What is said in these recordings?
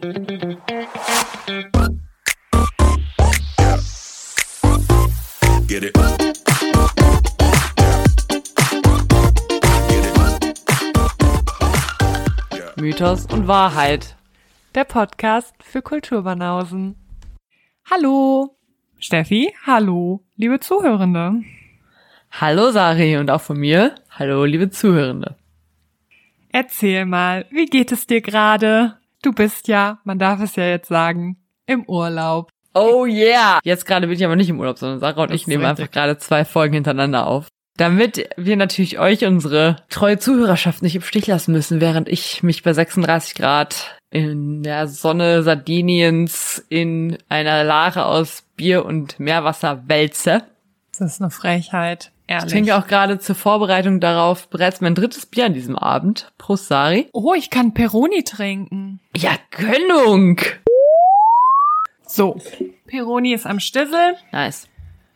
Get it. Mythos und Wahrheit. Der Podcast für Kulturbanausen. Hallo, Steffi. Hallo, liebe Zuhörende. Hallo Sari und auch von mir. Hallo liebe Zuhörende. Erzähl mal, wie geht es dir gerade? Du bist ja, man darf es ja jetzt sagen, im Urlaub. Oh yeah! Jetzt gerade bin ich aber nicht im Urlaub, sondern Sarah und Das ich ist nehmen richtig. einfach gerade zwei Folgen hintereinander auf. Damit wir natürlich euch, unsere treue Zuhörerschaft, nicht im Stich lassen müssen, während ich mich bei 36 Grad in der Sonne Sardiniens in einer Lache aus Bier und Meerwasser wälze. Das ist eine Frechheit, ehrlich. Ich trinke auch gerade zur Vorbereitung darauf bereits mein drittes Bier an diesem Abend. Prost, Sari. oh, ich kann Peroni trinken. Ja, Gönnung! So, Peroni ist am Stissel. Nice.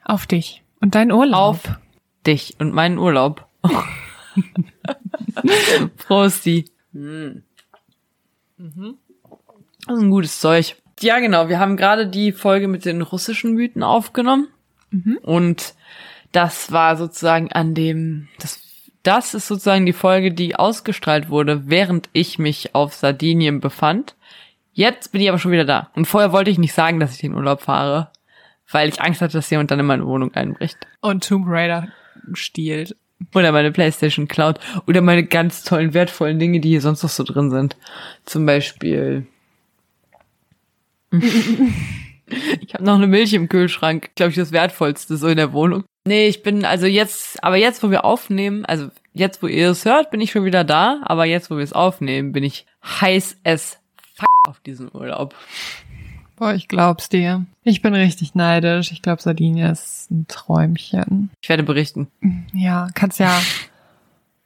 Auf dich und dein Urlaub. Auf dich und meinen Urlaub. Prosti. Hm. Das ist ein gutes Zeug. Ja, genau. Wir haben gerade die Folge mit den russischen Mythen aufgenommen. Und das war sozusagen an dem, das, das ist sozusagen die Folge, die ausgestrahlt wurde, während ich mich auf Sardinien befand. Jetzt bin ich aber schon wieder da. Und vorher wollte ich nicht sagen, dass ich in den Urlaub fahre, weil ich Angst hatte, dass jemand dann in meine Wohnung einbricht. Und Tomb Raider stiehlt. Oder meine Playstation klaut. Oder meine ganz tollen, wertvollen Dinge, die hier sonst noch so drin sind. Zum Beispiel. ich habe noch eine Milch im Kühlschrank. Glaube ich, das Wertvollste so in der Wohnung. Nee, ich bin also jetzt, aber jetzt, wo wir aufnehmen, also jetzt, wo ihr es hört, bin ich schon wieder da. Aber jetzt, wo wir es aufnehmen, bin ich heiß fuck auf diesen Urlaub. Boah, ich glaub's dir. Ich bin richtig neidisch. Ich glaube, Sardinien ist ein Träumchen. Ich werde berichten. Ja, kannst ja,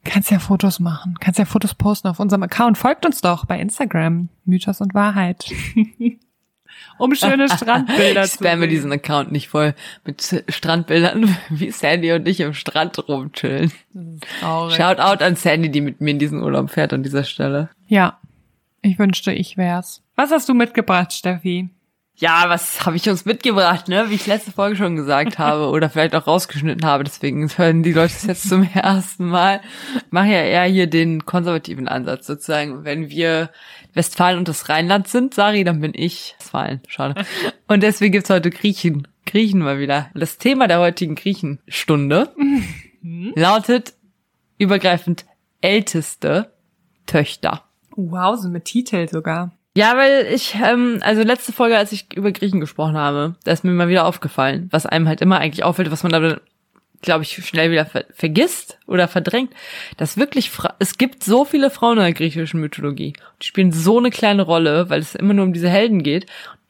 kannst ja Fotos machen. Kannst ja Fotos posten auf unserem Account. Folgt uns doch bei Instagram. Mythos und Wahrheit. um schöne Strandbilder Ich zu spamme diesen Account nicht voll mit Strandbildern, wie Sandy und ich im Strand rumchillen. Traurig. Shout out an Sandy, die mit mir in diesen Urlaub fährt an dieser Stelle. Ja, ich wünschte, ich wär's. Was hast du mitgebracht, Steffi? Ja, was habe ich uns mitgebracht, ne? Wie ich letzte Folge schon gesagt habe oder vielleicht auch rausgeschnitten habe. Deswegen hören die Leute es jetzt zum ersten Mal. Ich mache ja eher hier den konservativen Ansatz sozusagen. Wenn wir Westfalen und das Rheinland sind, Sari, dann bin ich Westfalen. Schade. Und deswegen gibt's heute Griechen. Griechen mal wieder. Das Thema der heutigen Griechenstunde lautet übergreifend älteste Töchter. Wow, so mit Titel sogar. Ja, weil ich, ähm, also letzte Folge, als ich über Griechen gesprochen habe, da ist mir mal wieder aufgefallen, was einem halt immer eigentlich auffällt, was man aber, glaube ich, schnell wieder ver vergisst oder verdrängt, dass wirklich, Fra es gibt so viele Frauen in der griechischen Mythologie. Die spielen so eine kleine Rolle, weil es immer nur um diese Helden geht.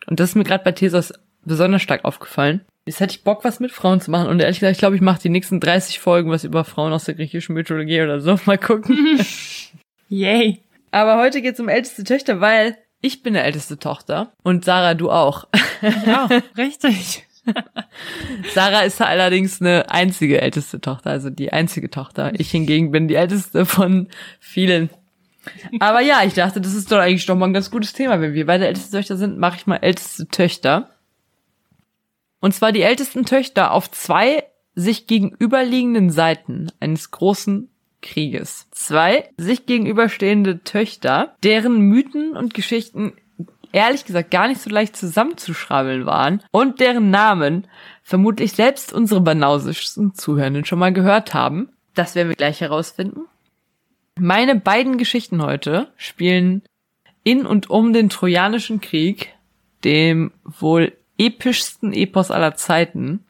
Und das ist mir gerade bei Thesos besonders stark aufgefallen. Jetzt hätte ich Bock, was mit Frauen zu machen. Und ehrlich gesagt, ich glaube, ich mache die nächsten 30 Folgen was über Frauen aus der griechischen Mythologie oder so. Mal gucken. Yay. Aber heute geht's um älteste Töchter, weil ich bin der älteste Tochter und Sarah, du auch. Ja, richtig. Sarah ist allerdings eine einzige älteste Tochter, also die einzige Tochter. Ich hingegen bin die älteste von vielen. Aber ja, ich dachte, das ist doch eigentlich doch mal ein ganz gutes Thema. Wenn wir beide älteste Töchter sind, mache ich mal älteste Töchter. Und zwar die ältesten Töchter auf zwei sich gegenüberliegenden Seiten eines großen Krieges. Zwei sich gegenüberstehende Töchter, deren Mythen und Geschichten ehrlich gesagt gar nicht so leicht zusammenzuschrabbeln waren und deren Namen vermutlich selbst unsere banausischsten Zuhörenden schon mal gehört haben. Das werden wir gleich herausfinden. Meine beiden Geschichten heute spielen in und um den Trojanischen Krieg, dem wohl epischsten Epos aller Zeiten.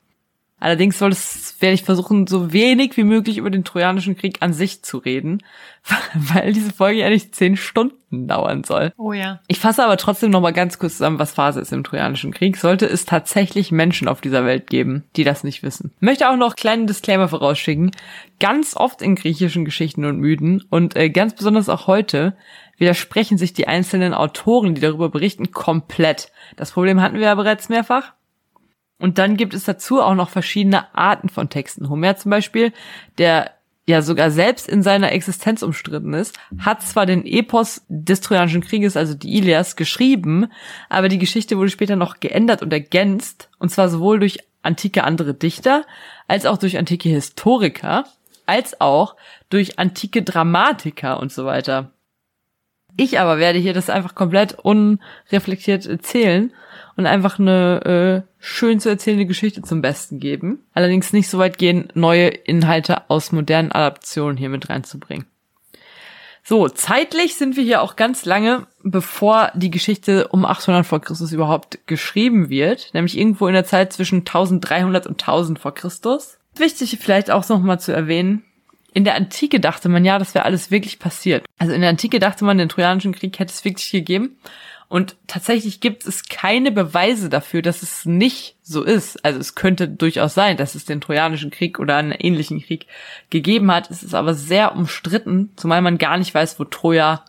Allerdings soll es, werde ich versuchen, so wenig wie möglich über den Trojanischen Krieg an sich zu reden, weil diese Folge ja nicht zehn Stunden dauern soll. Oh ja. Ich fasse aber trotzdem noch mal ganz kurz zusammen, was Phase ist im Trojanischen Krieg. Sollte es tatsächlich Menschen auf dieser Welt geben, die das nicht wissen. Möchte auch noch kleinen Disclaimer vorausschicken. Ganz oft in griechischen Geschichten und Mythen und äh, ganz besonders auch heute widersprechen sich die einzelnen Autoren, die darüber berichten, komplett. Das Problem hatten wir ja bereits mehrfach. Und dann gibt es dazu auch noch verschiedene Arten von Texten. Homer zum Beispiel, der ja sogar selbst in seiner Existenz umstritten ist, hat zwar den Epos des Trojanischen Krieges, also die Ilias, geschrieben, aber die Geschichte wurde später noch geändert und ergänzt, und zwar sowohl durch antike andere Dichter, als auch durch antike Historiker, als auch durch antike Dramatiker und so weiter. Ich aber werde hier das einfach komplett unreflektiert erzählen und einfach eine äh, schön zu erzählende Geschichte zum Besten geben. Allerdings nicht so weit gehen, neue Inhalte aus modernen Adaptionen hier mit reinzubringen. So, zeitlich sind wir hier auch ganz lange, bevor die Geschichte um 800 vor Christus überhaupt geschrieben wird, nämlich irgendwo in der Zeit zwischen 1300 und 1000 vor Christus. Wichtig vielleicht auch nochmal zu erwähnen, in der Antike dachte man ja, das wäre alles wirklich passiert. Also in der Antike dachte man, den Trojanischen Krieg hätte es wirklich gegeben. Und tatsächlich gibt es keine Beweise dafür, dass es nicht so ist. Also es könnte durchaus sein, dass es den Trojanischen Krieg oder einen ähnlichen Krieg gegeben hat. Es ist aber sehr umstritten, zumal man gar nicht weiß, wo Troja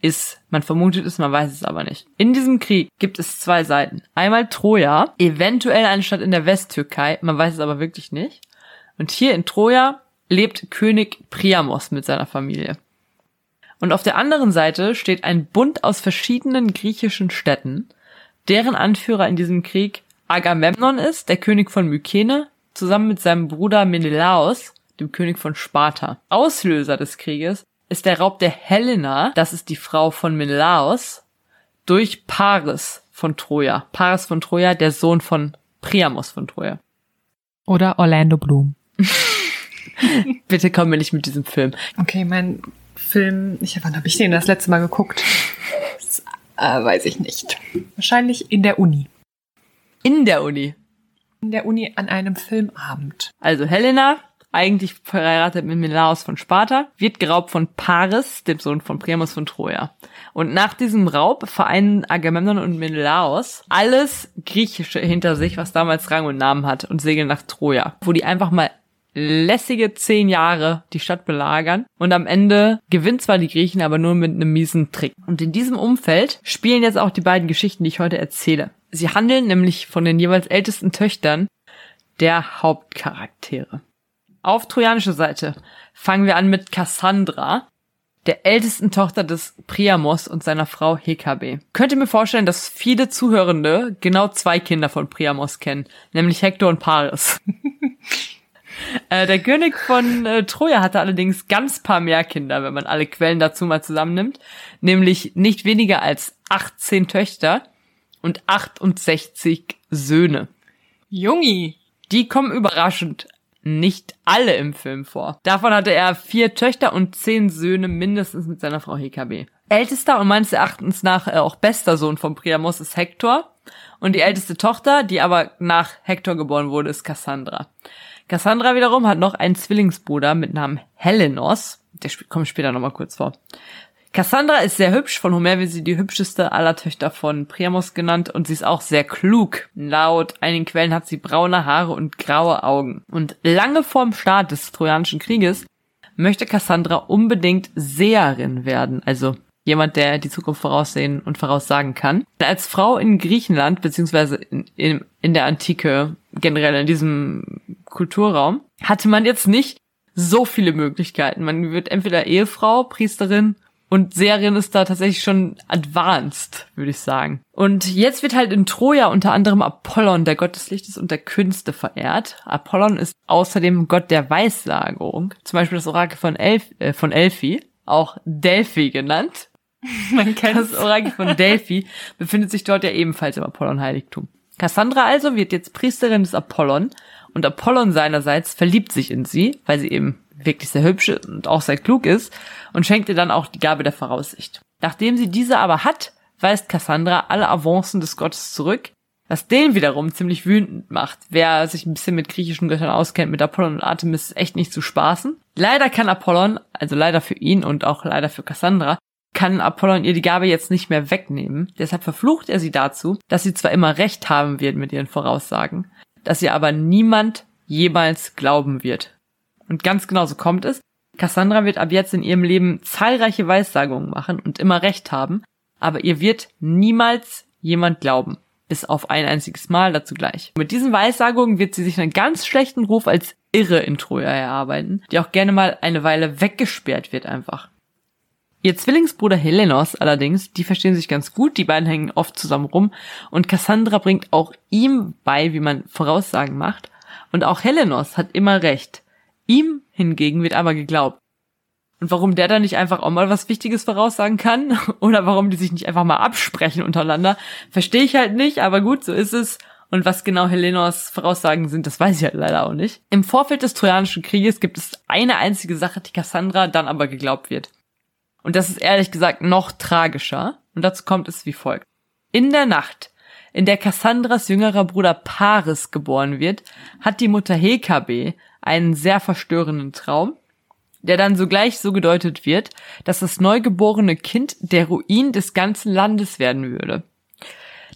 ist. Man vermutet es, man weiß es aber nicht. In diesem Krieg gibt es zwei Seiten. Einmal Troja, eventuell eine Stadt in der Westtürkei, man weiß es aber wirklich nicht. Und hier in Troja lebt König Priamos mit seiner Familie. Und auf der anderen Seite steht ein Bund aus verschiedenen griechischen Städten, deren Anführer in diesem Krieg Agamemnon ist, der König von Mykene, zusammen mit seinem Bruder Menelaos, dem König von Sparta. Auslöser des Krieges ist der Raub der Helena, das ist die Frau von Menelaos, durch Paris von Troja. Paris von Troja, der Sohn von Priamos von Troja. Oder Orlando Bloom. Bitte komm mir nicht mit diesem Film. Okay, mein Film, ich, wann habe ich den das letzte Mal geguckt? Das, äh, weiß ich nicht. Wahrscheinlich in der Uni. In der Uni. In der Uni an einem Filmabend. Also Helena, eigentlich verheiratet mit Menelaos von Sparta, wird geraubt von Paris, dem Sohn von Priamos von Troja. Und nach diesem Raub vereinen Agamemnon und Menelaos alles Griechische hinter sich, was damals Rang und Namen hat, und segeln nach Troja, wo die einfach mal lässige zehn Jahre die Stadt belagern und am Ende gewinnt zwar die Griechen, aber nur mit einem miesen Trick. Und in diesem Umfeld spielen jetzt auch die beiden Geschichten, die ich heute erzähle. Sie handeln nämlich von den jeweils ältesten Töchtern der Hauptcharaktere. Auf trojanischer Seite fangen wir an mit Cassandra, der ältesten Tochter des Priamos und seiner Frau Hekabe. Könnt ihr mir vorstellen, dass viele Zuhörende genau zwei Kinder von Priamos kennen, nämlich Hektor und Paris. Äh, der König von äh, Troja hatte allerdings ganz paar mehr Kinder, wenn man alle Quellen dazu mal zusammennimmt, nämlich nicht weniger als 18 Töchter und 68 Söhne. Jungi! Die kommen überraschend nicht alle im Film vor. Davon hatte er vier Töchter und zehn Söhne mindestens mit seiner Frau Hekabe. Ältester und meines Erachtens nach äh, auch bester Sohn von Priamos ist Hektor. Und die älteste Tochter, die aber nach Hektor geboren wurde, ist Cassandra. Cassandra wiederum hat noch einen Zwillingsbruder mit Namen Helenos. Der kommt später nochmal kurz vor. Cassandra ist sehr hübsch, von Homer wird sie die hübscheste aller Töchter von Priamos genannt und sie ist auch sehr klug. Laut einigen Quellen hat sie braune Haare und graue Augen. Und lange vorm Start des Trojanischen Krieges möchte Cassandra unbedingt Seherin werden, also jemand, der die Zukunft voraussehen und voraussagen kann. Als Frau in Griechenland, beziehungsweise in, in, in der Antike, generell in diesem Kulturraum, hatte man jetzt nicht so viele Möglichkeiten. Man wird entweder Ehefrau, Priesterin und Seherin ist da tatsächlich schon advanced, würde ich sagen. Und jetzt wird halt in Troja unter anderem Apollon, der Gott des Lichtes und der Künste, verehrt. Apollon ist außerdem Gott der Weissagung. Zum Beispiel das Orakel von, Elf, äh, von Elfi, auch Delphi genannt. Man kennt das Orakel von Delphi, befindet sich dort ja ebenfalls im Apollon-Heiligtum. Cassandra also wird jetzt Priesterin des Apollon und Apollon seinerseits verliebt sich in sie, weil sie eben wirklich sehr hübsch und auch sehr klug ist und schenkt ihr dann auch die Gabe der Voraussicht. Nachdem sie diese aber hat, weist Cassandra alle Avancen des Gottes zurück, was den wiederum ziemlich wütend macht. Wer sich ein bisschen mit griechischen Göttern auskennt, mit Apollon und Artemis, ist echt nicht zu spaßen. Leider kann Apollon, also leider für ihn und auch leider für Cassandra, kann Apollon ihr die Gabe jetzt nicht mehr wegnehmen. Deshalb verflucht er sie dazu, dass sie zwar immer recht haben wird mit ihren Voraussagen, dass ihr aber niemand jemals glauben wird. Und ganz genau so kommt es. Cassandra wird ab jetzt in ihrem Leben zahlreiche Weissagungen machen und immer recht haben, aber ihr wird niemals jemand glauben. Bis auf ein einziges Mal dazu gleich. Mit diesen Weissagungen wird sie sich einen ganz schlechten Ruf als Irre in Troja erarbeiten, die auch gerne mal eine Weile weggesperrt wird einfach. Ihr Zwillingsbruder Helenos allerdings, die verstehen sich ganz gut, die beiden hängen oft zusammen rum und Cassandra bringt auch ihm bei, wie man Voraussagen macht. Und auch Helenos hat immer recht. Ihm hingegen wird aber geglaubt. Und warum der dann nicht einfach auch mal was Wichtiges voraussagen kann oder warum die sich nicht einfach mal absprechen untereinander, verstehe ich halt nicht, aber gut, so ist es. Und was genau Helenos Voraussagen sind, das weiß ich halt leider auch nicht. Im Vorfeld des Trojanischen Krieges gibt es eine einzige Sache, die Cassandra dann aber geglaubt wird. Und das ist ehrlich gesagt noch tragischer. Und dazu kommt es wie folgt. In der Nacht, in der Cassandras jüngerer Bruder Paris geboren wird, hat die Mutter Hekabe einen sehr verstörenden Traum, der dann sogleich so gedeutet wird, dass das neugeborene Kind der Ruin des ganzen Landes werden würde.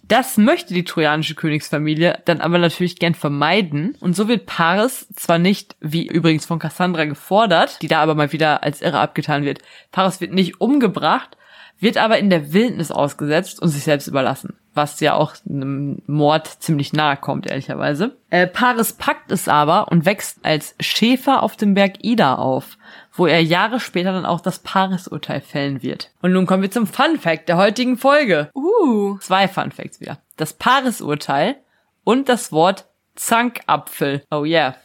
Das möchte die trojanische Königsfamilie dann aber natürlich gern vermeiden und so wird Paris zwar nicht, wie übrigens von Cassandra gefordert, die da aber mal wieder als irre abgetan wird, Paris wird nicht umgebracht, wird aber in der Wildnis ausgesetzt und sich selbst überlassen was ja auch einem Mord ziemlich nahe kommt, ehrlicherweise. Äh, Paris packt es aber und wächst als Schäfer auf dem Berg Ida auf, wo er Jahre später dann auch das Paris-Urteil fällen wird. Und nun kommen wir zum Fun Fact der heutigen Folge. Uh. Zwei Fun Facts wieder. Das Paris-Urteil und das Wort Zankapfel. Oh yeah.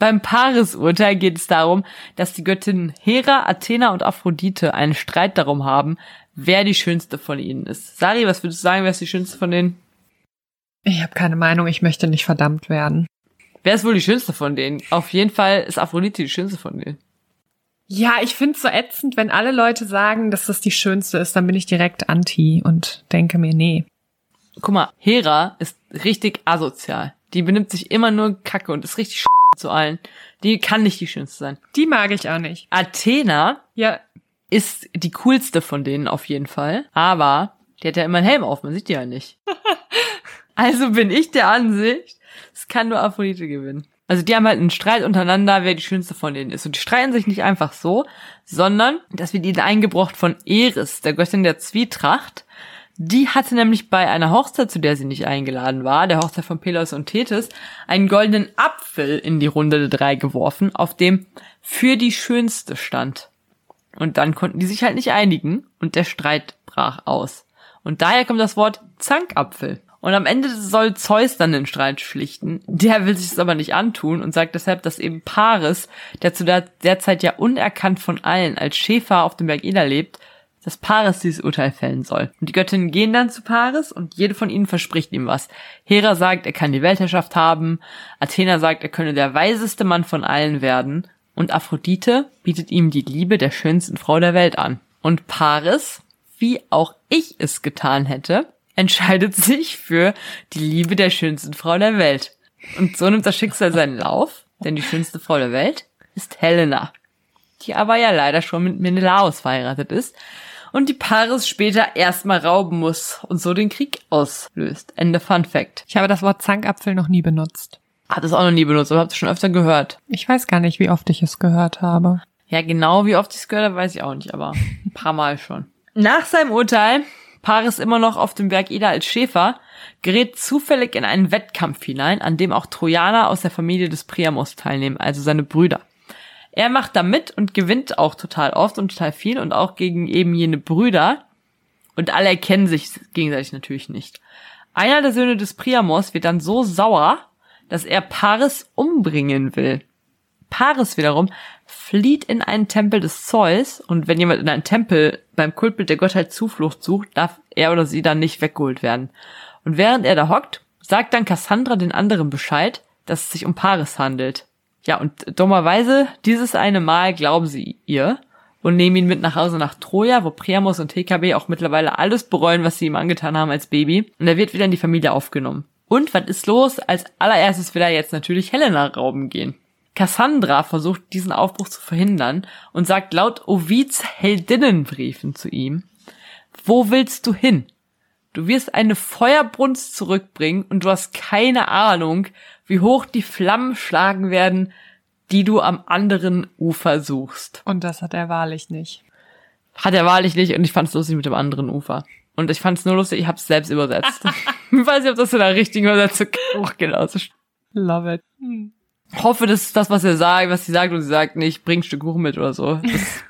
Beim Paaresurteil geht es darum, dass die Göttinnen Hera, Athena und Aphrodite einen Streit darum haben, wer die schönste von ihnen ist. Sari, was würdest du sagen, wer ist die schönste von denen? Ich habe keine Meinung, ich möchte nicht verdammt werden. Wer ist wohl die schönste von denen? Auf jeden Fall ist Aphrodite die schönste von denen. Ja, ich find's so ätzend, wenn alle Leute sagen, dass das die schönste ist, dann bin ich direkt anti und denke mir, nee. Guck mal, Hera ist richtig asozial. Die benimmt sich immer nur Kacke und ist richtig zu allen. Die kann nicht die schönste sein. Die mag ich auch nicht. Athena ja. ist die coolste von denen auf jeden Fall. Aber die hat ja immer einen Helm auf, man sieht die ja nicht. also bin ich der Ansicht, es kann nur Aphrodite gewinnen. Also die haben halt einen Streit untereinander, wer die schönste von denen ist. Und die streiten sich nicht einfach so, sondern das wird ihnen eingebrochen von Eris, der Göttin der Zwietracht. Die hatte nämlich bei einer Hochzeit, zu der sie nicht eingeladen war, der Hochzeit von Pelos und Tethys, einen goldenen Apfel in die Runde der drei geworfen, auf dem für die Schönste stand. Und dann konnten die sich halt nicht einigen und der Streit brach aus. Und daher kommt das Wort Zankapfel. Und am Ende soll Zeus dann den Streit schlichten. Der will sich es aber nicht antun und sagt deshalb, dass eben Paris, der zu der, der Zeit ja unerkannt von allen als Schäfer auf dem Berg Ida lebt, dass Paris dieses Urteil fällen soll. Und die Göttinnen gehen dann zu Paris und jede von ihnen verspricht ihm was. Hera sagt, er kann die Weltherrschaft haben, Athena sagt, er könne der weiseste Mann von allen werden und Aphrodite bietet ihm die Liebe der schönsten Frau der Welt an. Und Paris, wie auch ich es getan hätte, entscheidet sich für die Liebe der schönsten Frau der Welt. Und so nimmt das Schicksal seinen Lauf, denn die schönste Frau der Welt ist Helena, die aber ja leider schon mit Menelaos verheiratet ist und die Paris später erstmal rauben muss und so den Krieg auslöst. Ende Fun Fact. Ich habe das Wort Zankapfel noch nie benutzt. Hat es auch noch nie benutzt, aber habt ihr schon öfter gehört. Ich weiß gar nicht, wie oft ich es gehört habe. Ja, genau wie oft ich es gehört habe, weiß ich auch nicht, aber ein paar Mal schon. Nach seinem Urteil, Paris immer noch auf dem Berg Ida als Schäfer, gerät zufällig in einen Wettkampf hinein, an dem auch Trojaner aus der Familie des Priamos teilnehmen, also seine Brüder. Er macht da mit und gewinnt auch total oft und total viel und auch gegen eben jene Brüder. Und alle erkennen sich gegenseitig natürlich nicht. Einer der Söhne des Priamos wird dann so sauer, dass er Paris umbringen will. Paris wiederum flieht in einen Tempel des Zeus und wenn jemand in einen Tempel beim Kultbild der Gottheit Zuflucht sucht, darf er oder sie dann nicht weggeholt werden. Und während er da hockt, sagt dann Cassandra den anderen Bescheid, dass es sich um Paris handelt. Ja, und dummerweise, dieses eine Mal glauben sie ihr und nehmen ihn mit nach Hause nach Troja, wo Priamos und TKB auch mittlerweile alles bereuen, was sie ihm angetan haben als Baby. Und er wird wieder in die Familie aufgenommen. Und was ist los? Als allererstes will er jetzt natürlich Helena rauben gehen. Cassandra versucht diesen Aufbruch zu verhindern und sagt laut Ovids Heldinnenbriefen zu ihm, wo willst du hin? Du wirst eine Feuerbrunst zurückbringen und du hast keine Ahnung, wie hoch die Flammen schlagen werden, die du am anderen Ufer suchst. Und das hat er wahrlich nicht. Hat er wahrlich nicht und ich fand es lustig mit dem anderen Ufer. Und ich fand es nur lustig, ich habe es selbst übersetzt. Ich weiß nicht, ob das in der richtigen Übersetzung auch genauso. Love it. Hoffe, das ist das, was er sagt, was sie sagt und sie sagt nicht, bring ein Stück Kuchen mit oder so. Das,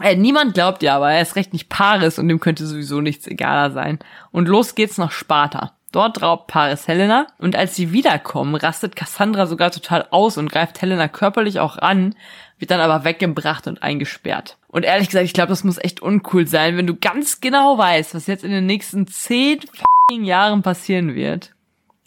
äh, niemand glaubt ja, aber er ist recht nicht Paris und dem könnte sowieso nichts egaler sein. Und los geht's nach Sparta. Dort raubt Paris Helena und als sie wiederkommen, rastet Cassandra sogar total aus und greift Helena körperlich auch an, wird dann aber weggebracht und eingesperrt. Und ehrlich gesagt, ich glaube, das muss echt uncool sein, wenn du ganz genau weißt, was jetzt in den nächsten zehn Jahren passieren wird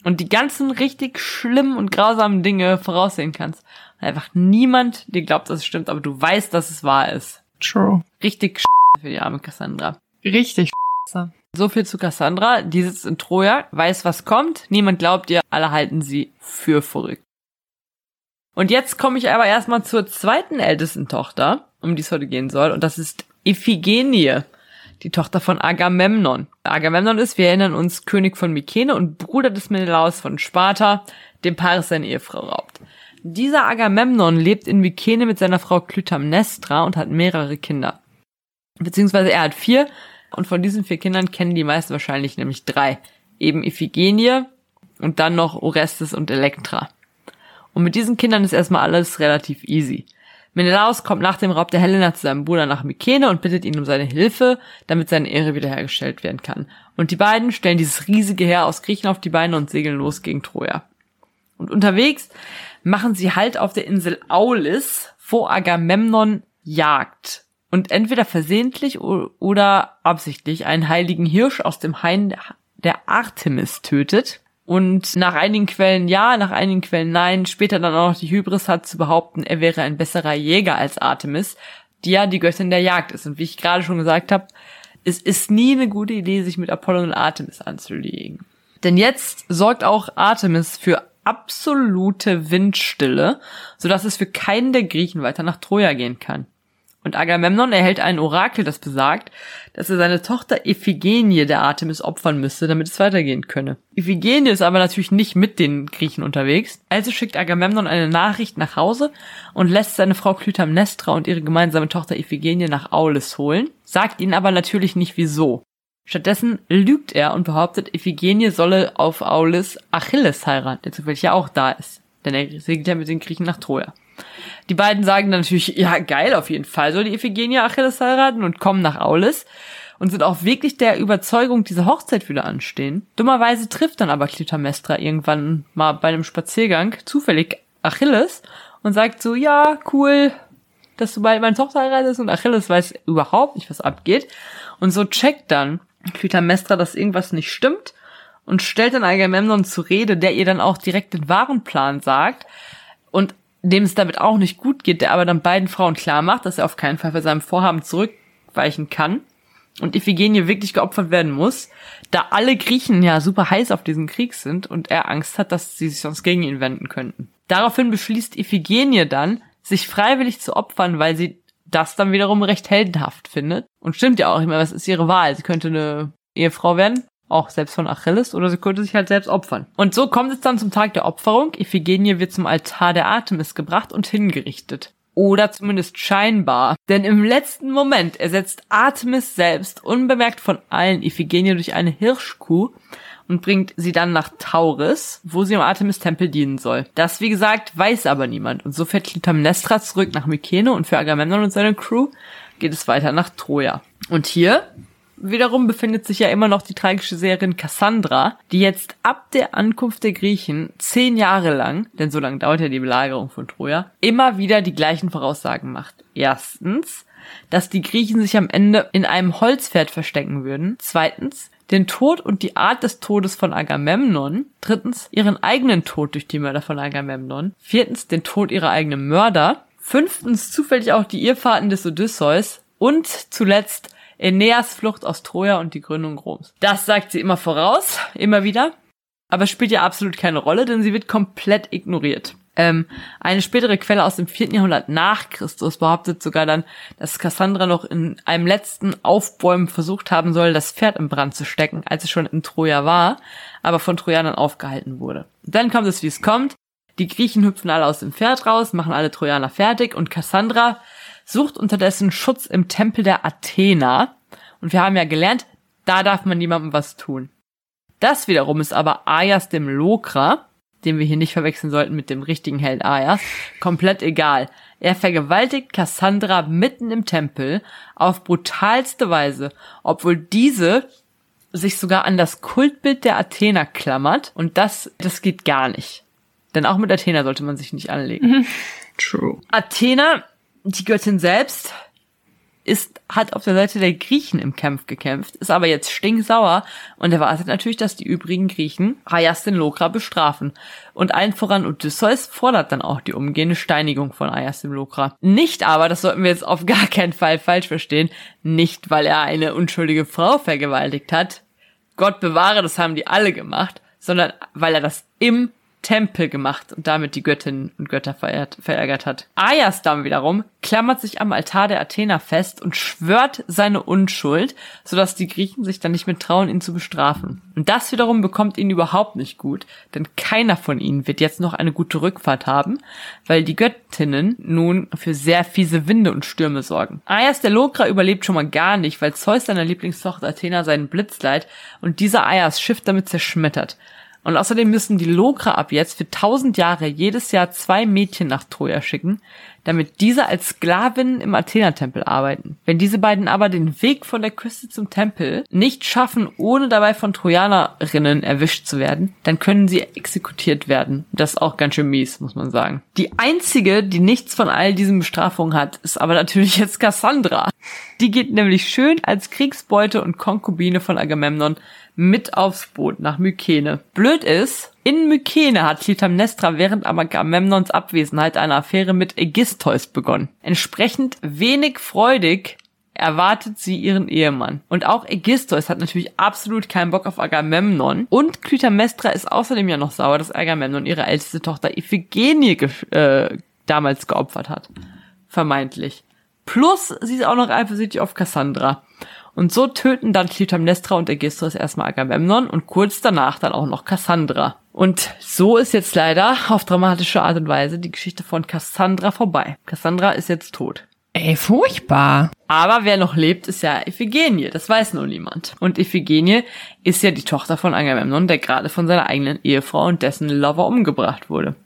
und die ganzen richtig schlimmen und grausamen Dinge voraussehen kannst. Und einfach niemand dir glaubt, dass es stimmt, aber du weißt, dass es wahr ist. True. Richtig für die arme Cassandra. Richtig. So viel zu Cassandra. Die sitzt in Troja, weiß, was kommt. Niemand glaubt ihr. Alle halten sie für verrückt. Und jetzt komme ich aber erstmal zur zweiten ältesten Tochter, um die es heute gehen soll. Und das ist Iphigenie, die Tochter von Agamemnon. Agamemnon ist, wir erinnern uns, König von Mykene und Bruder des Menelaus von Sparta, dem Paris seine Ehefrau raubt. Dieser Agamemnon lebt in Mykene mit seiner Frau Clytemnestra und hat mehrere Kinder. Beziehungsweise er hat vier und von diesen vier Kindern kennen die meisten wahrscheinlich nämlich drei. Eben Iphigenie und dann noch Orestes und Elektra. Und mit diesen Kindern ist erstmal alles relativ easy. Menelaus kommt nach dem Raub der Helena zu seinem Bruder nach Mykene und bittet ihn um seine Hilfe, damit seine Ehre wiederhergestellt werden kann. Und die beiden stellen dieses riesige Heer aus Griechen auf die Beine und segeln los gegen Troja. Und unterwegs machen sie halt auf der Insel Aulis, wo Agamemnon jagt und entweder versehentlich oder absichtlich einen heiligen Hirsch aus dem Hain der Artemis tötet und nach einigen Quellen ja, nach einigen Quellen nein, später dann auch noch die Hybris hat zu behaupten, er wäre ein besserer Jäger als Artemis, die ja die Göttin der Jagd ist. Und wie ich gerade schon gesagt habe, es ist nie eine gute Idee, sich mit Apollon und Artemis anzulegen. Denn jetzt sorgt auch Artemis für absolute Windstille, sodass es für keinen der Griechen weiter nach Troja gehen kann. Und Agamemnon erhält ein Orakel, das besagt, dass er seine Tochter Iphigenie der Artemis opfern müsste, damit es weitergehen könne. Iphigenie ist aber natürlich nicht mit den Griechen unterwegs, also schickt Agamemnon eine Nachricht nach Hause und lässt seine Frau Clytemnestra und ihre gemeinsame Tochter Iphigenie nach Aulis holen, sagt ihnen aber natürlich nicht wieso. Stattdessen lügt er und behauptet, Iphigenie solle auf Aulis Achilles heiraten, der zufällig ja auch da ist, denn er segelt ja mit den Griechen nach Troja. Die beiden sagen dann natürlich, ja geil, auf jeden Fall soll die Iphigenie Achilles heiraten und kommen nach Aulis und sind auch wirklich der Überzeugung, diese Hochzeit wieder anstehen. Dummerweise trifft dann aber Clytemnestra irgendwann mal bei einem Spaziergang zufällig Achilles und sagt so, ja, cool, dass du bald meine Tochter heiratest und Achilles weiß überhaupt nicht, was abgeht. Und so checkt dann Clytemnestra, dass irgendwas nicht stimmt und stellt dann Agamemnon zur Rede, der ihr dann auch direkt den wahren Plan sagt. Und dem es damit auch nicht gut geht, der aber dann beiden Frauen klar macht, dass er auf keinen Fall für seinem Vorhaben zurückweichen kann und Iphigenie wirklich geopfert werden muss, da alle Griechen ja super heiß auf diesen Krieg sind und er Angst hat, dass sie sich sonst gegen ihn wenden könnten. Daraufhin beschließt Iphigenie dann, sich freiwillig zu opfern, weil sie das dann wiederum recht heldenhaft findet. Und stimmt ja auch, ich meine, was ist ihre Wahl? Sie könnte eine Ehefrau werden, auch selbst von Achilles, oder sie könnte sich halt selbst opfern. Und so kommt es dann zum Tag der Opferung. Iphigenie wird zum Altar der Artemis gebracht und hingerichtet. Oder zumindest scheinbar. Denn im letzten Moment ersetzt Artemis selbst unbemerkt von allen Iphigenie durch eine Hirschkuh und bringt sie dann nach Tauris, wo sie im Artemis-Tempel dienen soll. Das, wie gesagt, weiß aber niemand. Und so fährt Clytemnestra zurück nach Mykene und für Agamemnon und seine Crew geht es weiter nach Troja. Und hier wiederum befindet sich ja immer noch die tragische Seherin Cassandra, die jetzt ab der Ankunft der Griechen zehn Jahre lang, denn so lange dauert ja die Belagerung von Troja, immer wieder die gleichen Voraussagen macht. Erstens, dass die Griechen sich am Ende in einem Holzpferd verstecken würden. Zweitens, den Tod und die Art des Todes von Agamemnon. Drittens, ihren eigenen Tod durch die Mörder von Agamemnon. Viertens, den Tod ihrer eigenen Mörder. Fünftens, zufällig auch die Irrfahrten des Odysseus. Und zuletzt Aeneas Flucht aus Troja und die Gründung Roms. Das sagt sie immer voraus, immer wieder, aber spielt ja absolut keine Rolle, denn sie wird komplett ignoriert. Ähm, eine spätere Quelle aus dem vierten Jahrhundert nach Christus behauptet sogar dann, dass Cassandra noch in einem letzten Aufbäumen versucht haben soll, das Pferd im Brand zu stecken, als es schon in Troja war, aber von Trojanern aufgehalten wurde. dann kommt es, wie es kommt. Die Griechen hüpfen alle aus dem Pferd raus, machen alle Trojaner fertig und Cassandra sucht unterdessen Schutz im Tempel der Athena. Und wir haben ja gelernt, da darf man niemandem was tun. Das wiederum ist aber Ayas dem Lokra, den wir hier nicht verwechseln sollten mit dem richtigen Held Ayas, komplett egal. Er vergewaltigt Cassandra mitten im Tempel auf brutalste Weise, obwohl diese sich sogar an das Kultbild der Athener klammert und das, das geht gar nicht. Denn auch mit Athena sollte man sich nicht anlegen. True. Athena, die Göttin selbst, ist, hat auf der Seite der Griechen im Kampf gekämpft, ist aber jetzt stinksauer und erwartet natürlich, dass die übrigen Griechen Aias den Lokra bestrafen. Und allen voran Odysseus fordert dann auch die umgehende Steinigung von Aias Lokra. Nicht aber, das sollten wir jetzt auf gar keinen Fall falsch verstehen, nicht weil er eine unschuldige Frau vergewaltigt hat. Gott bewahre, das haben die alle gemacht, sondern weil er das im Tempel gemacht und damit die Göttinnen und Götter verehrt, verärgert hat. Aias dann wiederum klammert sich am Altar der Athener fest und schwört seine Unschuld, sodass die Griechen sich dann nicht mehr trauen, ihn zu bestrafen. Und das wiederum bekommt ihn überhaupt nicht gut, denn keiner von ihnen wird jetzt noch eine gute Rückfahrt haben, weil die Göttinnen nun für sehr fiese Winde und Stürme sorgen. Aias der Lokra überlebt schon mal gar nicht, weil Zeus seiner Lieblingstochter Athena seinen Blitz leiht und dieser Aias Schiff damit zerschmettert. Und außerdem müssen die Lokra ab jetzt für tausend Jahre jedes Jahr zwei Mädchen nach Troja schicken, damit diese als Sklavinnen im Athena-Tempel arbeiten. Wenn diese beiden aber den Weg von der Küste zum Tempel nicht schaffen, ohne dabei von Trojanerinnen erwischt zu werden, dann können sie exekutiert werden. Das ist auch ganz schön mies, muss man sagen. Die einzige, die nichts von all diesen Bestrafungen hat, ist aber natürlich jetzt Cassandra. Die geht nämlich schön als Kriegsbeute und Konkubine von Agamemnon mit aufs Boot nach Mykene. Blöd ist, in Mykene hat Clytemnestra während Agamemnons Abwesenheit eine Affäre mit Ägistheus begonnen. Entsprechend wenig freudig erwartet sie ihren Ehemann. Und auch Ägistheus hat natürlich absolut keinen Bock auf Agamemnon. Und Clytemnestra ist außerdem ja noch sauer, dass Agamemnon ihre älteste Tochter Iphigenie ge äh, damals geopfert hat. Vermeintlich. Plus, sie ist auch noch eifersüchtig auf Cassandra. Und so töten dann Clytemnestra und Ägistheus erstmal Agamemnon und kurz danach dann auch noch Cassandra. Und so ist jetzt leider auf dramatische Art und Weise die Geschichte von Cassandra vorbei. Cassandra ist jetzt tot. Ey, furchtbar. Aber wer noch lebt, ist ja Iphigenie. Das weiß nur niemand. Und Iphigenie ist ja die Tochter von Agamemnon, der gerade von seiner eigenen Ehefrau und dessen Lover umgebracht wurde.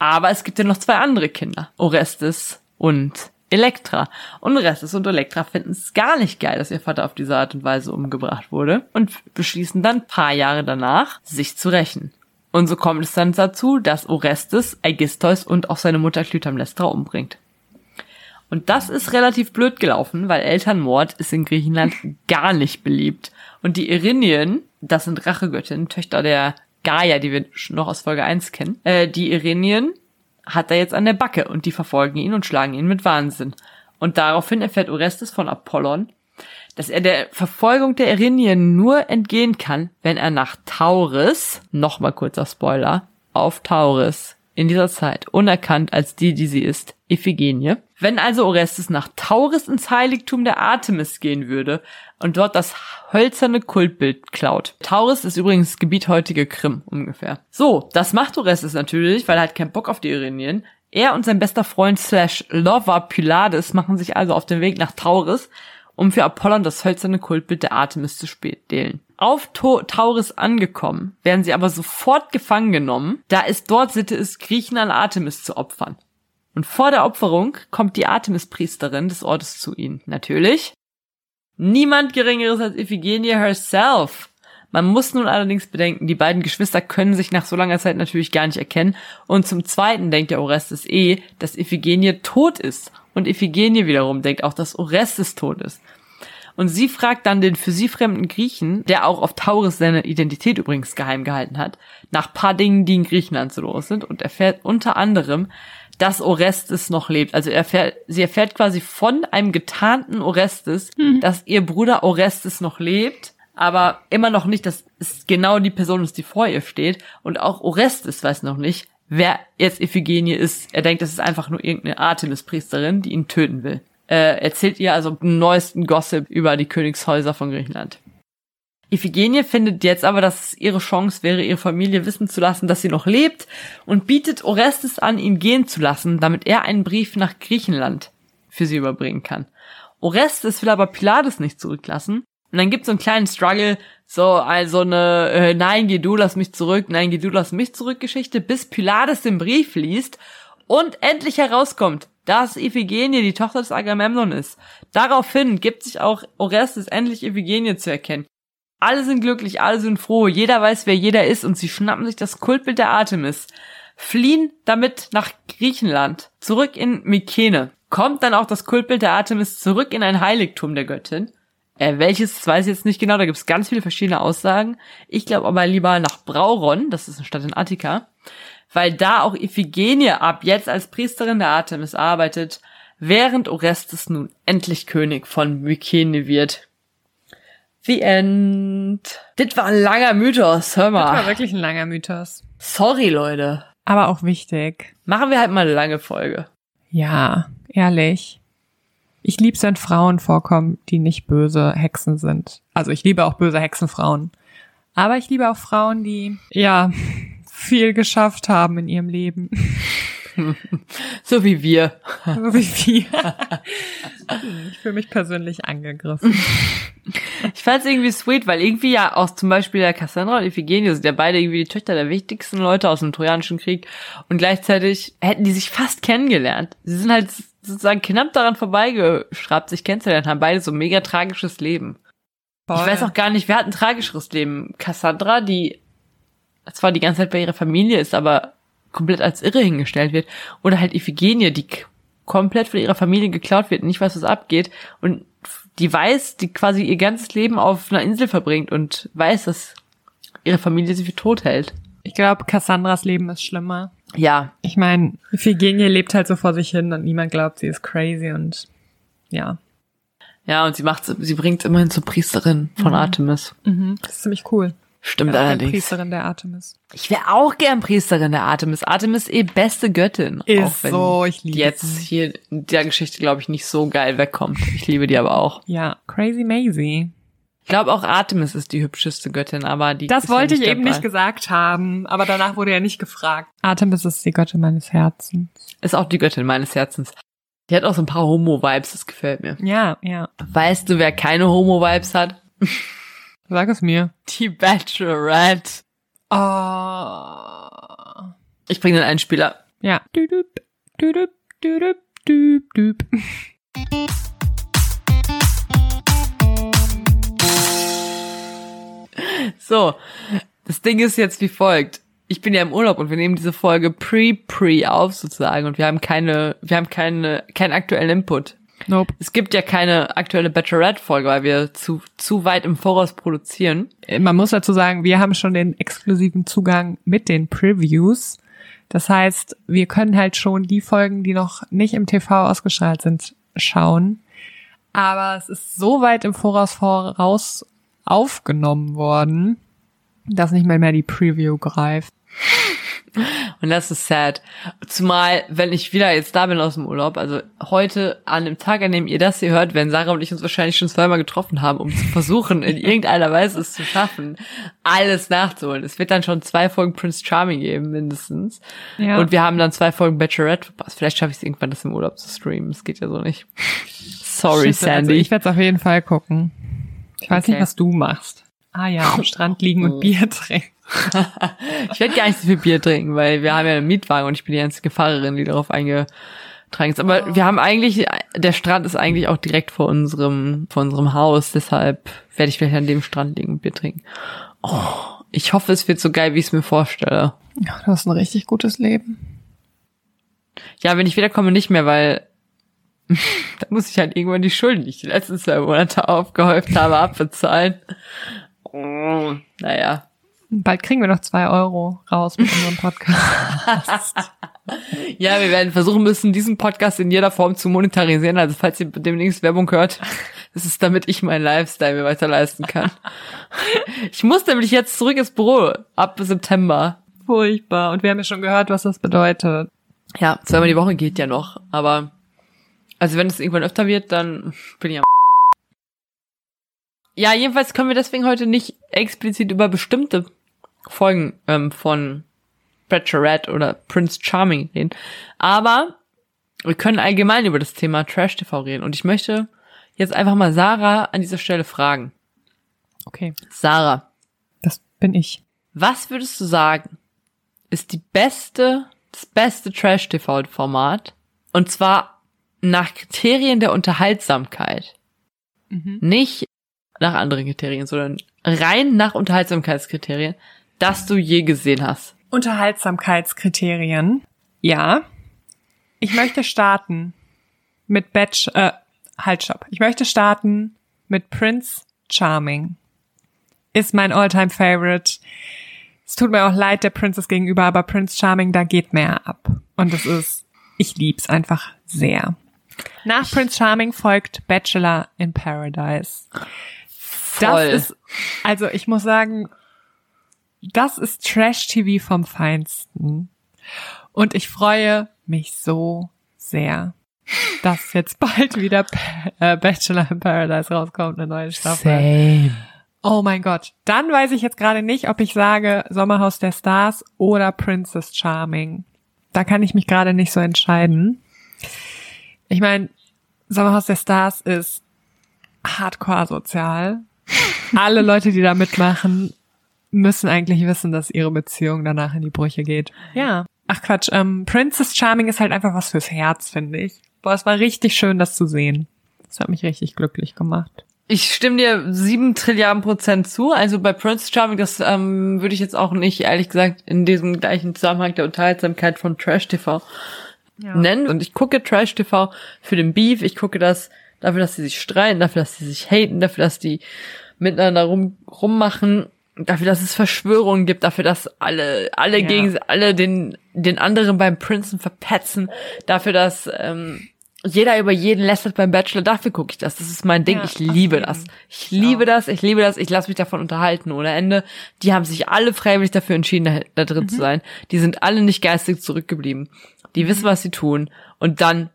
Aber es gibt ja noch zwei andere Kinder. Orestes und Elektra. Und Restes und Elektra finden es gar nicht geil, dass ihr Vater auf diese Art und Weise umgebracht wurde und beschließen dann paar Jahre danach, sich zu rächen. Und so kommt es dann dazu, dass Orestes Aegistheus und auch seine Mutter Clytemnestra umbringt. Und das ist relativ blöd gelaufen, weil Elternmord ist in Griechenland gar nicht beliebt. Und die Irinien, das sind Rachegöttinnen, Töchter der Gaia, die wir noch aus Folge 1 kennen, äh, die Irinien hat er jetzt an der Backe und die verfolgen ihn und schlagen ihn mit Wahnsinn. Und daraufhin erfährt Orestes von Apollon, dass er der Verfolgung der Erinien nur entgehen kann, wenn er nach Tauris, nochmal kurzer Spoiler, auf Tauris in dieser Zeit unerkannt als die, die sie ist, Iphigenie. Wenn also Orestes nach Tauris ins Heiligtum der Artemis gehen würde und dort das hölzerne Kultbild klaut. Tauris ist übrigens Gebiet heutige Krim ungefähr. So, das macht Orestes natürlich, weil er hat keinen Bock auf die Irenien. Er und sein bester Freund slash Lover Pylades machen sich also auf den Weg nach Tauris, um für Apollon das hölzerne Kultbild der Artemis zu stehlen. Auf Tauris angekommen, werden sie aber sofort gefangen genommen, da es dort Sitte ist, Griechen an Artemis zu opfern. Und vor der Opferung kommt die Artemis-Priesterin des Ortes zu ihnen. Natürlich. Niemand geringeres als Iphigenie herself. Man muss nun allerdings bedenken, die beiden Geschwister können sich nach so langer Zeit natürlich gar nicht erkennen. Und zum Zweiten denkt der Orestes eh, dass Iphigenie tot ist. Und Iphigenie wiederum denkt auch, dass Orestes tot ist. Und sie fragt dann den für sie fremden Griechen, der auch auf Tauris seine Identität übrigens geheim gehalten hat, nach paar Dingen, die in Griechenland so los sind und erfährt unter anderem, dass Orestes noch lebt. Also erfährt, sie erfährt quasi von einem getarnten Orestes, mhm. dass ihr Bruder Orestes noch lebt, aber immer noch nicht, dass es genau die Person ist, die vor ihr steht. Und auch Orestes weiß noch nicht, wer jetzt Iphigenie ist. Er denkt, das ist einfach nur irgendeine Artemis-Priesterin, die ihn töten will äh, erzählt ihr also den neuesten Gossip über die Königshäuser von Griechenland. Iphigenie findet jetzt aber, dass es ihre Chance wäre, ihre Familie wissen zu lassen, dass sie noch lebt und bietet Orestes an, ihn gehen zu lassen, damit er einen Brief nach Griechenland für sie überbringen kann. Orestes will aber Pylades nicht zurücklassen Und dann gibt's so einen kleinen Struggle, so also eine äh, Nein, geh du, lass mich zurück, nein, geh du, lass mich zurück Geschichte, bis Pylades den Brief liest und endlich herauskommt, dass Iphigenie die Tochter des Agamemnon ist. Daraufhin gibt sich auch Orestes endlich Iphigenie zu erkennen. Alle sind glücklich, alle sind froh, jeder weiß, wer jeder ist und sie schnappen sich das Kultbild der Artemis, fliehen damit nach Griechenland, zurück in Mykene. Kommt dann auch das Kultbild der Artemis zurück in ein Heiligtum der Göttin. Äh, welches, weiß ich jetzt nicht genau, da gibt es ganz viele verschiedene Aussagen. Ich glaube aber lieber nach Brauron, das ist eine Stadt in Attika, weil da auch Iphigenie ab jetzt als Priesterin der Artemis arbeitet, während Orestes nun endlich König von Mykene wird. The End. Das war ein langer Mythos, hör mal. Das war wirklich ein langer Mythos. Sorry, Leute. Aber auch wichtig. Machen wir halt mal eine lange Folge. Ja, ehrlich. Ich lieb's, wenn Frauen vorkommen, die nicht böse Hexen sind. Also ich liebe auch böse Hexenfrauen. Aber ich liebe auch Frauen, die, ja, viel geschafft haben in ihrem Leben. so wie wir. so wie wir. ich fühle mich persönlich angegriffen. Ich fand es irgendwie sweet, weil irgendwie ja auch zum Beispiel der Cassandra und Iphigenie sind ja beide irgendwie die Töchter der wichtigsten Leute aus dem Trojanischen Krieg und gleichzeitig hätten die sich fast kennengelernt. Sie sind halt sozusagen knapp daran vorbeigeschraubt, sich kennenzulernen, haben beide so ein mega tragisches Leben. Voll. Ich weiß auch gar nicht, wer hat ein tragischeres Leben? Cassandra, die zwar die ganze Zeit bei ihrer Familie ist, aber komplett als irre hingestellt wird. Oder halt Iphigenie, die komplett von ihrer Familie geklaut wird, nicht weiß, was abgeht. Und die weiß, die quasi ihr ganzes Leben auf einer Insel verbringt und weiß, dass ihre Familie sie für tot hält. Ich glaube, Cassandras Leben ist schlimmer. Ja. Ich meine, Iphigenie lebt halt so vor sich hin und niemand glaubt, sie ist crazy und ja. Ja, und sie macht, sie bringt immerhin zur Priesterin von mhm. Artemis. Mhm. Das ist ziemlich cool. Stimmt allerdings. Priesterin der Artemis. Ich wäre auch gern Priesterin der Artemis. Artemis eh beste Göttin. Ist auch wenn so, ich liebe jetzt hier in der Geschichte, glaube ich, nicht so geil wegkommt. Ich liebe die aber auch. Ja, crazy Maisie. Ich glaube auch Artemis ist die hübscheste Göttin, aber die. Das wollte ja ich eben nicht gesagt haben, aber danach wurde ja nicht gefragt. Artemis ist die Göttin meines Herzens. Ist auch die Göttin meines Herzens. Die hat auch so ein paar Homo-Vibes, das gefällt mir. Ja, ja. Weißt du, wer keine Homo-Vibes hat? Sag es mir. Die Bachelorette. Oh. Ich bringe den einen Spieler. Ja. Düdüp, düdüp, düdüp, düdüp, düdüp. So, das Ding ist jetzt wie folgt. Ich bin ja im Urlaub und wir nehmen diese Folge pre-pre auf sozusagen und wir haben keine, wir haben keine, keinen aktuellen Input. Nope. Es gibt ja keine aktuelle Bachelorette-Folge, weil wir zu, zu weit im Voraus produzieren. Man muss dazu sagen, wir haben schon den exklusiven Zugang mit den Previews. Das heißt, wir können halt schon die Folgen, die noch nicht im TV ausgestrahlt sind, schauen. Aber es ist so weit im Voraus voraus aufgenommen worden, dass nicht mehr mehr die Preview greift. Und das ist sad. Zumal, wenn ich wieder jetzt da bin aus dem Urlaub, also heute an dem Tag, an dem ihr das hier hört, werden Sarah und ich uns wahrscheinlich schon zweimal getroffen haben, um zu versuchen, in irgendeiner Weise es zu schaffen, alles nachzuholen. Es wird dann schon zwei Folgen Prince Charming geben, mindestens. Ja. Und wir haben dann zwei Folgen Bachelorette verpasst. Vielleicht schaffe ich es irgendwann, das im Urlaub zu streamen. Das geht ja so nicht. Sorry, Schiffe, Sandy. Also ich werde es auf jeden Fall gucken. Ich weiß okay. nicht, was du machst. Ah ja, am Strand liegen und Bier trinken. ich werde gar nicht so viel Bier trinken, weil wir haben ja einen Mietwagen und ich bin die einzige Fahrerin, die darauf eingetragen ist. Aber wir haben eigentlich, der Strand ist eigentlich auch direkt vor unserem, vor unserem Haus, deshalb werde ich vielleicht an dem Strand liegen und Bier trinken. Oh, ich hoffe, es wird so geil, wie ich es mir vorstelle. Ja, du hast ein richtig gutes Leben. Ja, wenn ich wiederkomme, nicht mehr, weil da muss ich halt irgendwann die Schulden, die ich die letzten zwei Monate aufgehäuft habe, abbezahlen. Oh, naja. Bald kriegen wir noch zwei Euro raus mit unserem Podcast. ja, wir werden versuchen müssen, diesen Podcast in jeder Form zu monetarisieren. Also falls ihr demnächst Werbung hört, das ist damit ich meinen Lifestyle mir weiter leisten kann. ich muss nämlich jetzt zurück ins Büro ab September. Furchtbar. Und wir haben ja schon gehört, was das bedeutet. Ja, zweimal die Woche geht ja noch. Aber also wenn es irgendwann öfter wird, dann bin ich am ja, jedenfalls können wir deswegen heute nicht explizit über bestimmte Folgen ähm, von Bachelorette oder Prince Charming reden. Aber wir können allgemein über das Thema Trash TV reden. Und ich möchte jetzt einfach mal Sarah an dieser Stelle fragen. Okay, Sarah, das bin ich. was würdest du sagen, ist die beste, das beste Trash-TV-Format? Und zwar nach Kriterien der Unterhaltsamkeit. Nicht nach anderen Kriterien, sondern rein nach Unterhaltsamkeitskriterien, das du je gesehen hast. Unterhaltsamkeitskriterien. Ja. Ich möchte starten mit Batch, äh, halt, stopp. Ich möchte starten mit Prince Charming. Ist mein Alltime Favorite. Es tut mir auch leid der Princess gegenüber, aber Prince Charming, da geht mehr ab. Und es ist, ich lieb's einfach sehr. Nach Prince Charming folgt Bachelor in Paradise. Das Voll. ist, also ich muss sagen, das ist Trash-TV vom Feinsten. Und ich freue mich so sehr, dass jetzt bald wieder äh, Bachelor in Paradise rauskommt, eine neue Staffel. Same. Oh mein Gott. Dann weiß ich jetzt gerade nicht, ob ich sage Sommerhaus der Stars oder Princess Charming. Da kann ich mich gerade nicht so entscheiden. Ich meine, Sommerhaus der Stars ist hardcore sozial. Alle Leute, die da mitmachen, müssen eigentlich wissen, dass ihre Beziehung danach in die Brüche geht. Ja. Ach Quatsch, ähm, Princess Charming ist halt einfach was fürs Herz, finde ich. Boah, es war richtig schön, das zu sehen. Das hat mich richtig glücklich gemacht. Ich stimme dir sieben Trilliarden Prozent zu. Also bei Prince Charming, das ähm, würde ich jetzt auch nicht, ehrlich gesagt, in diesem gleichen Zusammenhang der Unterhaltsamkeit von Trash TV nennen. Und ich gucke Trash TV für den Beef. Ich gucke das dafür, dass sie sich streiten, dafür, dass sie sich haten, dafür, dass die miteinander rum, rummachen, dafür, dass es Verschwörungen gibt, dafür, dass alle, alle Ja. gegen, alle den, den anderen beim Prinzen verpetzen, dafür, dass, ähm, jeder über jeden lästert beim Bachelor, dafür gucke ich das. Das ist mein Ding. Ja, ich liebe das. Ich liebe das, ich liebe das, ich lasse mich davon unterhalten ohne Ende. Die haben sich alle freiwillig dafür entschieden, da, da drin Mhm. zu sein. Die sind alle nicht geistig zurückgeblieben. Die wissen, was sie tun. Und dann,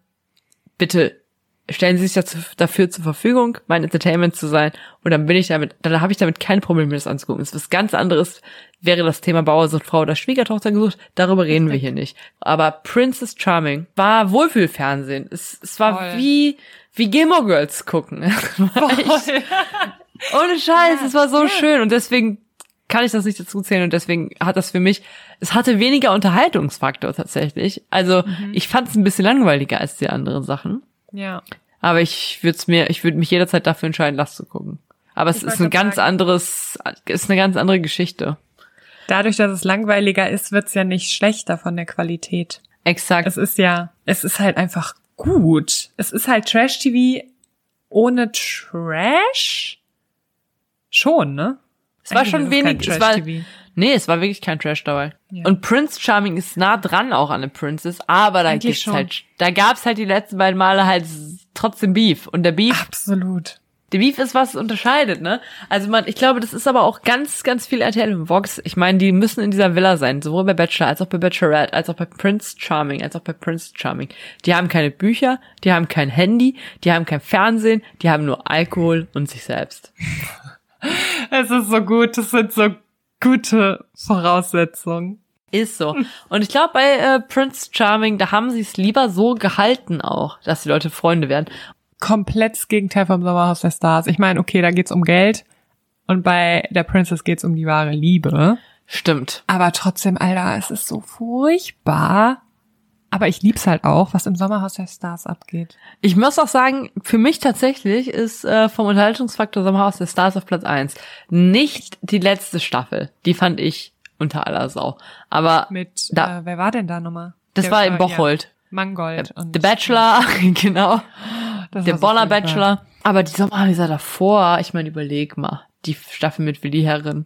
bitte, stellen sie sich dazu, dafür zur Verfügung, mein Entertainment zu sein. Und dann bin ich damit, dann habe ich damit kein Problem, mir das anzugucken. Es ist was ganz anderes, wäre das Thema Bauersucht, Frau oder Schwiegertochter gesucht. Darüber reden wir hier nicht. Aber Princess Charming war Wohlfühlfernsehen. Es, es war Voll. wie, wie Gilmore Girls gucken. Ohne Scheiß, es war so schön und deswegen kann ich das nicht dazu zählen und deswegen hat das für mich, es hatte weniger Unterhaltungsfaktor tatsächlich. Also Mhm. ich fand es ein bisschen langweiliger als die anderen Sachen. Ja. Aber ich würde es mir, ich würde mich jederzeit dafür entscheiden, das zu gucken. Aber es Ich ist ein ganz sagen- anderes, ist eine ganz andere Geschichte. Dadurch, dass es langweiliger ist, wird's ja nicht schlechter von der Qualität. Exakt. Es ist ja, es ist halt einfach gut. Es ist halt Trash-TV ohne Trash? Schon, ne? Es war Eigentlich schon wenig, es war. Nee, es war wirklich kein Trash dabei. Ja. Und Prince Charming ist nah dran auch an eine Princess, aber da Eigentlich gibt's schon. halt, da gab's halt die letzten beiden Male halt trotzdem Beef. Und der Beef Absolut. Der Beef ist was unterscheidet, ne? Also man, ich glaube, das ist aber auch ganz, ganz viel RTL und Vox. Ich meine, die müssen in dieser Villa sein, sowohl bei Bachelor als auch bei Bachelorette, als auch bei Prince Charming, als auch bei Prince Charming. Die haben keine Bücher, die haben kein Handy, die haben kein Fernsehen, die haben nur Alkohol und sich selbst. Es ist so gut, es sind so gute Voraussetzungen. Ist so. Und ich glaube, bei äh, Prince Charming, da haben sie es lieber so gehalten auch, dass die Leute Freunde werden. Komplett das Gegenteil vom Sommerhaus der Stars. Ich meine, okay, da geht's um Geld und bei der Princess geht's um die wahre Liebe. Stimmt. Aber trotzdem, Alter, es ist so furchtbar. Aber ich lieb's halt auch, was im Sommerhaus der Stars abgeht. Ich muss auch sagen, für mich tatsächlich ist äh, vom Unterhaltungsfaktor Sommerhaus der Stars auf Platz eins Nicht die letzte Staffel. Die fand ich unter aller Sau. Aber Mit, Da- äh, wer war denn da nochmal? das Der- war in Bocholt. Ja, Mangold. Und The Bachelor, genau. Das Der so Bonner furchtbar. Bachelor. Aber die Sommerhäuser davor, ich meine, überleg mal. Die Staffel mit Willi Herren.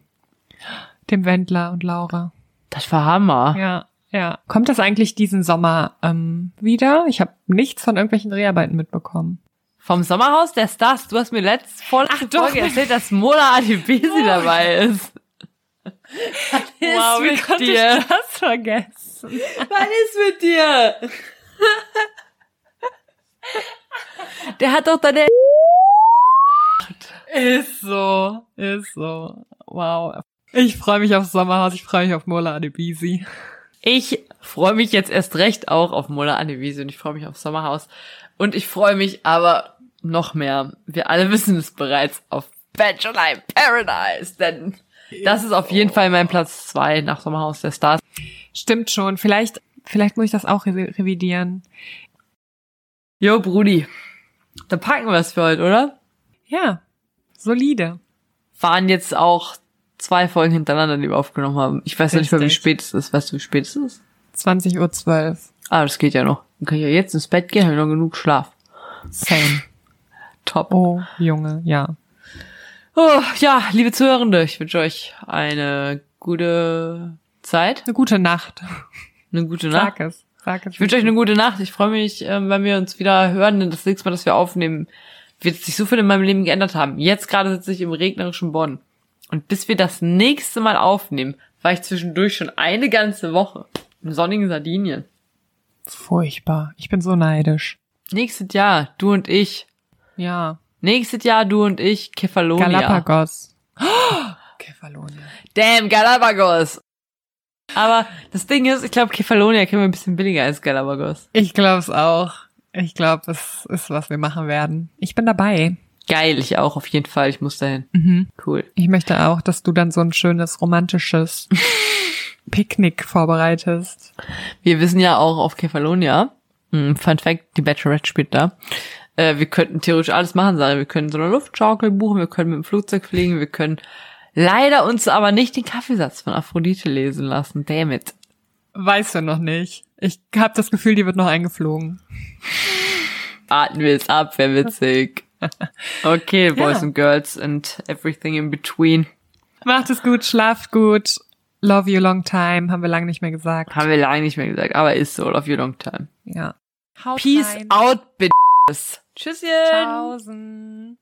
Dem Wendler und Laura. Das war Hammer. Ja, ja. Kommt das eigentlich diesen Sommer ähm, wieder? Ich habe nichts von irgendwelchen Dreharbeiten mitbekommen. Vom Sommerhaus der Stars. Du hast mir letzte vorletzte Ach, doch. Folge erzählt, dass Mona Adebisi dabei ist. Was ist mit dir? ich das vergessen? Was ist mit dir? Der hat doch deine Ist so, ist so. Wow. Ich freue mich aufs Sommerhaus, ich freue mich auf Mola Adebisi. Ich freue mich jetzt erst recht auch auf Mola Anneliese und ich freue mich auf Sommerhaus. Und ich freue mich aber noch mehr, wir alle wissen es bereits, auf Bachelor in Paradise, denn das ist auf jeden Fall mein Platz zwei nach Sommerhaus der Stars. Stimmt schon. Vielleicht, vielleicht muss ich das auch re revidieren. Jo, Brudi. Dann packen wir es für heute, oder? Ja. Solide. Waren jetzt auch zwei Folgen hintereinander, die wir aufgenommen haben. Ich weiß noch nicht mal, wie spät es ist. Weißt du, wie spät es ist? 20.12 Uhr. Ah, das geht ja noch. Dann kann ich ja jetzt ins Bett gehen, habe noch genug Schlaf. Same. Top. Oh, Junge, ja. Oh, ja, liebe Zuhörende, ich wünsche euch eine gute Zeit, Eine gute Nacht. eine gute Nacht. Sag es. Sag es. Ich wünsche euch eine gute Nacht. Ich freue mich, ähm, wenn wir uns wieder hören. Denn das nächste Mal, dass wir aufnehmen, wird sich so viel in meinem Leben geändert haben. Jetzt gerade sitze ich im regnerischen Bonn. Und bis wir das nächste Mal aufnehmen, war ich zwischendurch schon eine ganze Woche im sonnigen Sardinien. Furchtbar. Ich bin so neidisch. Nächstes Jahr, du und ich. Ja. Nächstes Jahr, du und ich, Kefalonia. Galapagos. Kefalonia. Damn, Galapagos. Aber das Ding ist, ich glaube, Kefalonia kriegen wir ein bisschen billiger als Galapagos. Ich glaube es auch. Ich glaube, es ist, was wir machen werden. Ich bin dabei. Geil, ich auch, auf jeden Fall. Ich muss dahin. Mhm. Cool. Ich möchte auch, dass du dann so ein schönes romantisches Picknick vorbereitest. Wir wissen ja auch auf Kefalonia, hm, Fun Fact, die Bachelorette spielt da, äh, wir könnten theoretisch alles machen, sagen. Wir können so eine Luftschaukel buchen, wir können mit dem Flugzeug fliegen, wir können leider uns aber nicht den Kaffeesatz von Aphrodite lesen lassen. Damn it. Weißt du noch nicht. Ich habe das Gefühl, die wird noch eingeflogen. Warten wir es ab, wäre witzig. okay, Boys ja. and Girls and everything in between. Macht es gut, schlaft gut. Love you long time, haben wir lange nicht mehr gesagt. Haben wir lange nicht mehr gesagt, aber ist so. Love you long time. Ja. Haut Peace rein. out, bitches. Tschüsschen. Tschaußen.